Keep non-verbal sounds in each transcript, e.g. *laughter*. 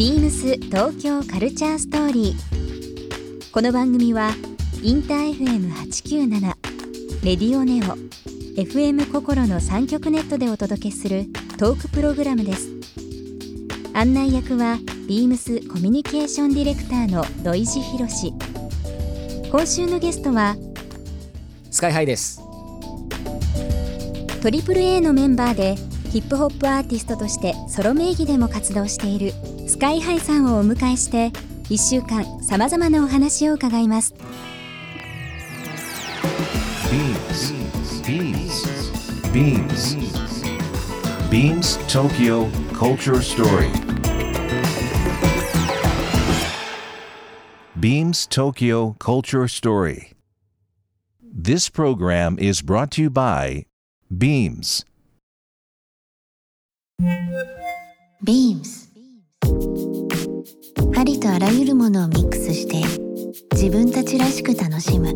ビームス東京カルチャーストーリー。この番組はインター FM897 レディオネオ FM 心の三極ネットでお届けするトークプログラムです。案内役はビームスコミュニケーションディレクターの土井博志。今週のゲストはスカイハイです。トリプル a のメンバーでヒップホップアーティストとしてソロ名義でも活動しているスカイハイさんをお迎えして1週間さまざまなお話を伺います Beams. Beams. Beams. Beams Tokyo Culture Story. Beams Tokyo Culture Story. This program is brought to you by Beams. Beams ありとあらゆるものをミックスして自分たちらしく楽しむ。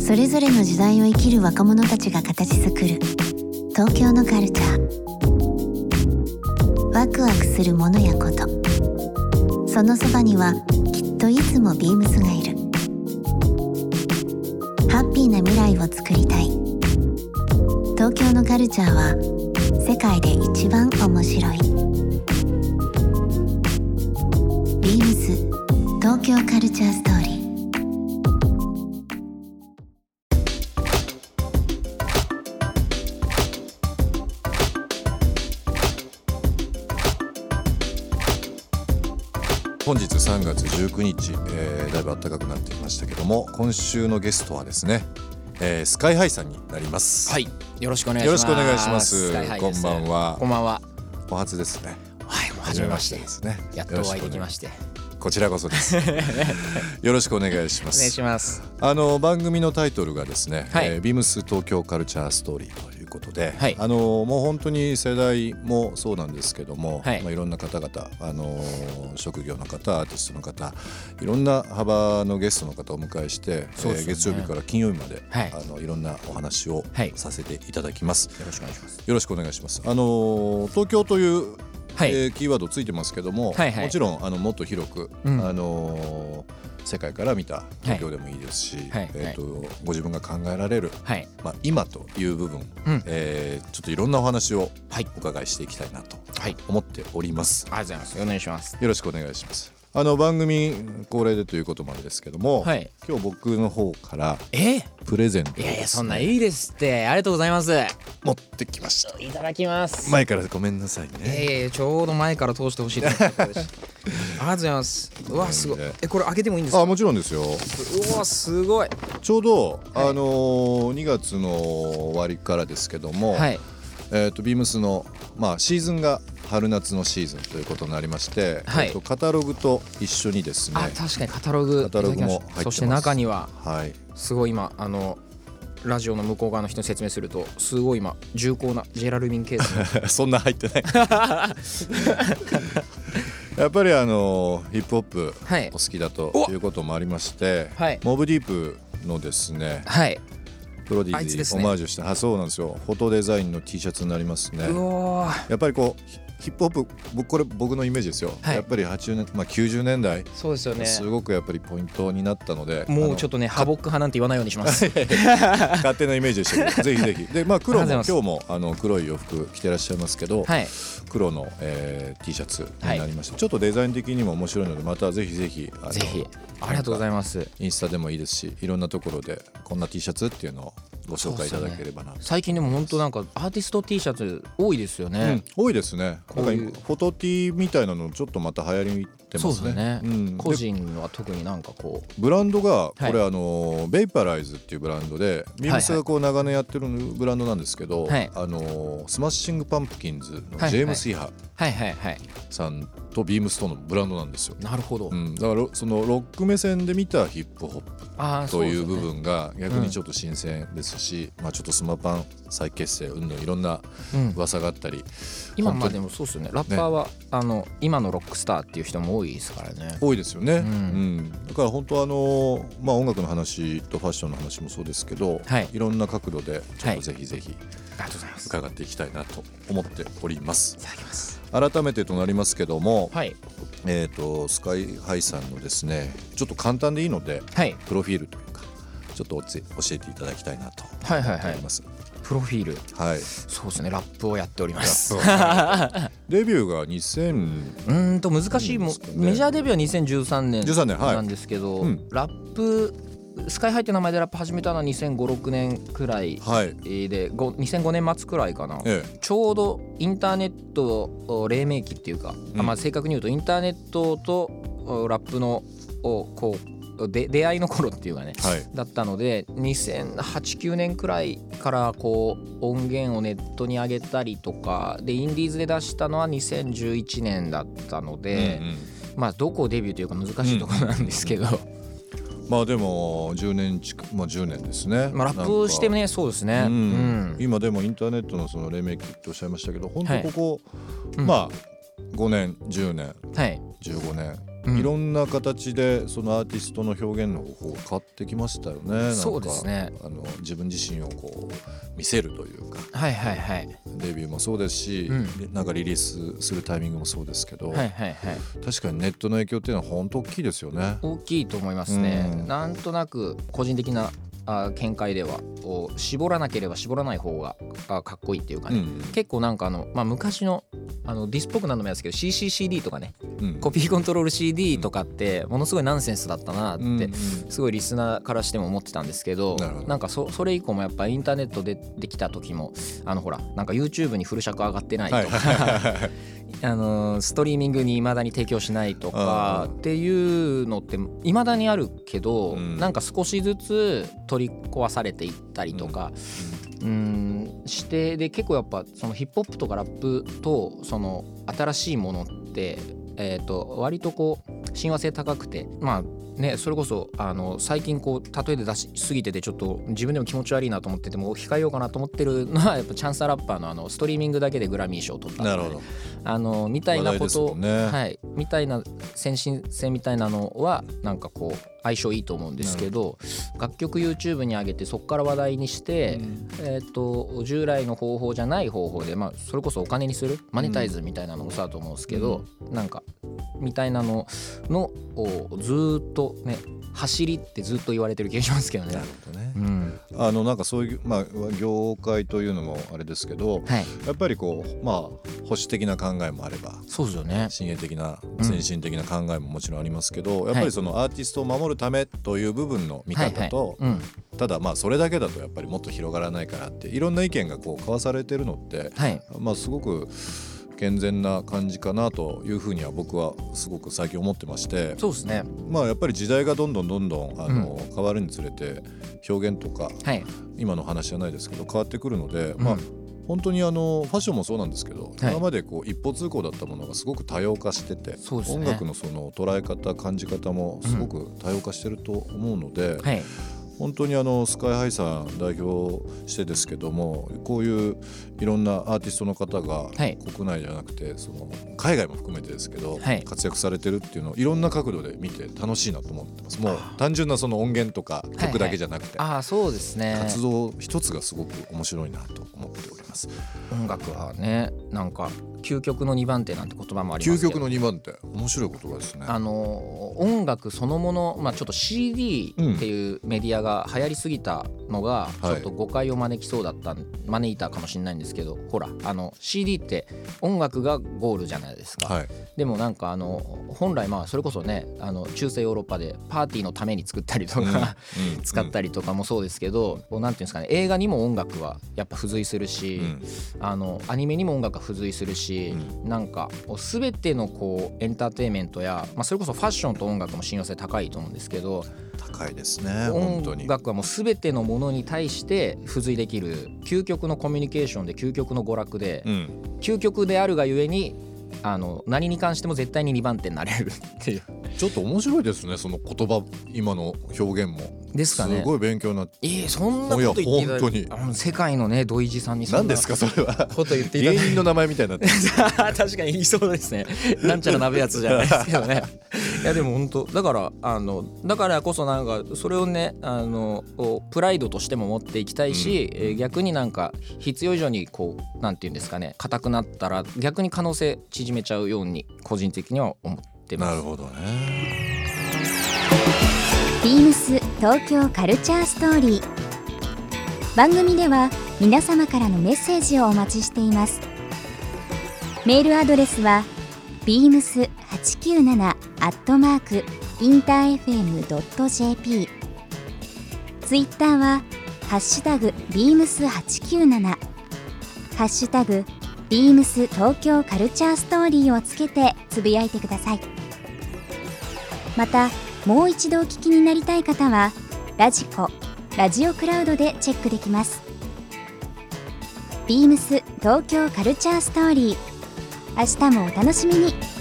それぞれの時代を生きる若者たちが形作る。東京のカルチャー。ワクワクするものやこと。そのそばにはきっといつもビームスがいる。ハッピーな未来をつくりたい。東京のカルチャーは世界で一番面白い。ビームス東京カルチャーストーリー本日3月19日、えーだいぶ暖かくなってきましたけども今週のゲストはですね、えースカイハイさんになりますはい。よろしくお願いします。よろしくお願いしますスカイハイですこんばんはこんばんは。お初ですね初めまして。ですね。やっとお会いできまして。こちらこそです。よろしくお願いしま *laughs* お願いすします。あの番組のタイトルがですね、はい。えービームス東京カルチャーストーリーということで、はい。あのもう本当に世代もそうなんですけども、はい。まあ、いろんな方々あの職業の方アーティストの方いろんな幅のゲストの方をお迎えして、ね。えー月曜日から金曜日まで、はい。あのいろんなお話をはい。させていただきます、よろしくお願いします。よろしくお願いします。あの東京というはいえーキーワードついてますけども、はいはいもちろんあのもっと広く、うんあのー世界から見た東京でもいいですし、はいえー、とご自分が考えられる、はい。まあ、今という部分、うんえーちょっといろんなお話をはいお伺いしていきたいなとはい。思っております。ありがとうございます。お願いします。よろしくお願いします。あの番組恒例でということもあれですけども、はい。今日僕の方からえプレゼントをいやいや、そんないいですって。ありがとうございます。い持ってきました。ただきます。前からごめんなさいね。いやいやちょうど前から通してほしいと思ってたです *laughs* ありがとうございます。うわ、すごい。え、これ開けてもいいんですか？あもちろんですよ。うわ、すごい。ちょうど、はいあのー、2月の終わりからですけども、はい。えー、とビームスの、まあ、シーズンが春夏のシーズンということになりまして、はいえーとカタログと一緒にですねあ、確かにカタログ。カタログもそして中には、はい、すごい今あのラジオの向こう側の人に説明するとすごい今重厚なジェラルミンケースの *laughs* そんな入ってない。*laughs* やっぱりあのーヒップホップはい。お好きだとおいうこともありまして、はい。モブディープのですねはい。プロディーズにオマージュしてあそうなんですよ。フォトデザインの T シャツになりますね。やっぱりこうヒヒップホップ僕これ僕のイメージですよ、はい。やっぱり80年、まあ、90年代。そうですよね。すごくやっぱりポイントになったので。もうちょっとねハボック派なんて言わないようにします。*laughs* 勝手なイメージでしたけどぜひぜひ。*laughs* でまあ黒も今日もあの黒い洋服着てらっしゃいますけど、はい。黒の、えー T シャツになりました、ちょっとデザイン的にも面白いのでまたぜひぜひぜひ。ありがとうございます。インスタでもいいですしいろんなところでこんな T シャツっていうのをご紹介いただければなと、最近でも本当なんかアーティスト T シャツ多いですようんね、多いですね。こういう。フォト T みたいなのちょっとまた流行りてますね。そうですね、うん。個人は特になんかこう。ブランドがこれ、はあの VAPORIZE っていうブランドで BEAMS がこう長年やってるブランドなんですけど、はい。あのスマッシングパンプキンズのはいジェームス・イハはいはいはい。さんと BEAMS とのブランドなんですよ。なるほど、うん、だからそのロック目線で見たヒップホップという部分が逆にちょっと新鮮ですし、まあ、ちょっとスマパン再結成うんぬんいろんなうん。噂があったり。今まあでもそうですよね。ラッパーは、あの今のロックスターっていう人も多いですからね。多いですよね、ううん。んだから本当あのまあ音楽の話とファッションの話もそうですけど、はい。いろんな角度でちょっはい。とぜひぜひありがとうございます。伺っていきたいなと思っております。改めてとなりますけども、はい。えー、とスカイハイさんのですねちょっと簡単でいいのではい。プロフィールというかちょっとおつ教えていただきたいなとはいはいはい。思います。プロフィール。はい、そうですね。ラップをやっております。うデビューが2013ーんと難しいも、メジャーデビューは2013年13年はい。なんですけど、うん。ラップスカイハイって名前でラップ始めたのは2005,6年くらいはい、でご2005年末くらいかな、ええ、ちょうどインターネット黎明期っていうか、うん。あまあ、正確に言うとインターネットとおラップのおこうで出会いの頃っていうかねはい、だったので2008-9年くらいからこう音源をネットに上げたりとかでインディーズで出したのは2011年だったので、うんうん。まあどこをデビューというか難しいところなんですけど、まあでも10年近くまあ10年ですね。まあラップしてねそうですね。ううん。ん今でもインターネットのその黎明期っておっしゃいましたけど本当ここ、うんまあ5年10年はい、15年、うんいろんな形でそのアーティストの表現の方法が変わってきましたよね。そうですね。あの自分自身をこう見せるというか。はいはいはい。デビューもそうですし、うん。なんかリリースするタイミングもそうですけど、はいはいはい。確かにネットの影響っていうのは本当大きいですよね。大きいと思いますね。うん。なんとなく個人的なあ見解では絞らなければ絞らない方があかっこいいっていうかね、うん結構なんかあの、まあ、昔のあのディスっぽくなるのもやですけど CCCD とかね。うん。コピーコントロール CD とかってものすごいナンセンスだったなって、うんうん。すごいリスナーからしても思ってたんですけどなるほど。なんかそそれ以降もやっぱインターネットでできた時もあのほらなんか YouTube にフル尺上がってないとか、あのストリーミングにいまだに提供しないとかうんっていうのっていまだにあるけど、うん。なんか少しずつ取り壊されていったりとか、うん、してで結構やっぱそのヒップホップとかラップとその新しいものって、えー、と割とこう親和性高くてまあねそれこそあの最近こう例えで出しすぎててちょっと自分でも気持ち悪いなと思ってても控えようかなと思ってるのは *laughs* やっぱチャンサーラッパーのあのストリーミングだけでグラミー賞を取った。なるほど。あのみたいなことね。はい、みたいな先進性みたいなのはなんかこう相性いいと思うんですけど楽曲 YouTube に上げてそこから話題にして、えー、と従来の方法じゃない方法で、まあ、それこそお金にするマネタイズみたいなのもそうだと思うんですけど、なんかみたいなののをずーっとね走りってずっと言われてる気がしますけどねな。るほどねう。んあのなんかそういうまあ業界というのもあれですけど、はい、やっぱりこうまあ保守的な考えもあれば。そうですよね。親衛的なうん先進的な考えももちろんありますけど、やっぱりそのアーティストを守るためという部分の見方と、はいはいただまあそれだけだとやっぱりもっと広がらないからっていろんな意見がこう交わされてるのってうん、はいまあすごく健全な感じかなというふうには僕はすごく最近思ってましてそうですね。まあやっぱり時代がどんどんどんどんあの変わるにつれて表現とかはい。今の話じゃないですけど変わってくるので、うんまあ本当にあのファッションもそうなんですけど、はい今までこう一方通行だったものがすごく多様化してて、音楽のその捉え方感じ方もすごく多様化してると思うので、はい。本当にあのスカイハイさん代表してですけどもこういういろんなアーティストの方がはい。国内じゃなくてその海外も含めてですけど、はい。活躍されてるっていうのをいろんな角度で見て楽しいなと思ってます。もう単純なその音源とか曲だけじゃなくて、ああそうですね。活動一つがすごく面白いなと思っております。音楽はねなんか究極の2番手なんて言葉もあります究極の2番手。面白い言葉ですね。あの音楽そのもの、まあ、ちょっと CD っていうメディアが流行りすぎたのがちはい。ょっと誤解を招きそうだった、招いたかもしれないんですけどほらあの CD って音楽がゴールじゃないですか、はい。でもなんかあの本来まあそれこそねあの中世ヨーロッパでパーティーのために作ったりとか、うん *laughs* 使ったりとかもそうですけど、こうなんていうんですかね映画にも音楽はやっぱ付随するし、うん。あのアニメにも音楽が付随するし、なんかこう全てのこうエンターテインメントや、まあ、それこそファッションと音楽も信用性高いと思うんですけど高いですね音楽はもう全てのものに対して付随できる究極のコミュニケーションで究極の娯楽で、うん。究極であるがゆえにあの何に関しても絶対に2番手になれるっていう。ちょっと面白いですねその言葉今の表現も。ですかね。すごい勉強になっていえそんなこと言っていただいや本当に。あの世界のね土井地さんに何ですかそれは。こと言っていただいて。芸人の名前みたいになってる。*laughs* 確かに言いそうですね。なんちゃら鍋やつじゃないですけどね。いやでも本当だからあのだからこそなんかそれをねあのプライドとしても持っていきたいし、うん、え逆になんか必要以上にこうなんていうんですかね硬くなったら逆に可能性縮めちゃうように個人的には思ってます。なるほどね。ビームス東京カルチャーストーリー。番組では皆様からのメッセージをお待ちしています。メールアドレスは beams897 アットマークインター FM.jp ツイッターはハッシュタグ beams897 ハッシュタグビームス東京カルチャーストーリーをつけてつぶやいてください。またもう一度お聞きになりたい方はラジコラジオクラウドでチェックできます。ビームス東京カルチャーストーリー。明日もお楽しみに。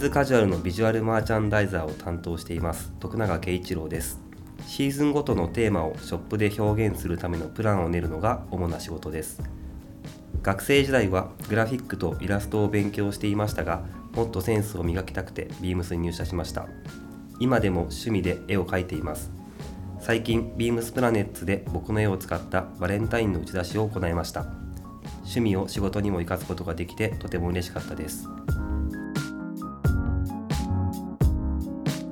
ズカジュアルのビジュアルマーチャンダイザーを担当しています。徳永圭一郎です。シーズンごとのテーマをショップで表現するためのプランを練るのが主な仕事です。学生時代はグラフィックとイラストを勉強していましたがもっとセンスを磨きたくてビームスに入社しました。今でも趣味で絵を描いています。最近ビームスプラネッツで僕の絵を使ったバレンタインの打ち出しを行いました。趣味を仕事にも生かすことができてとても嬉しかったです。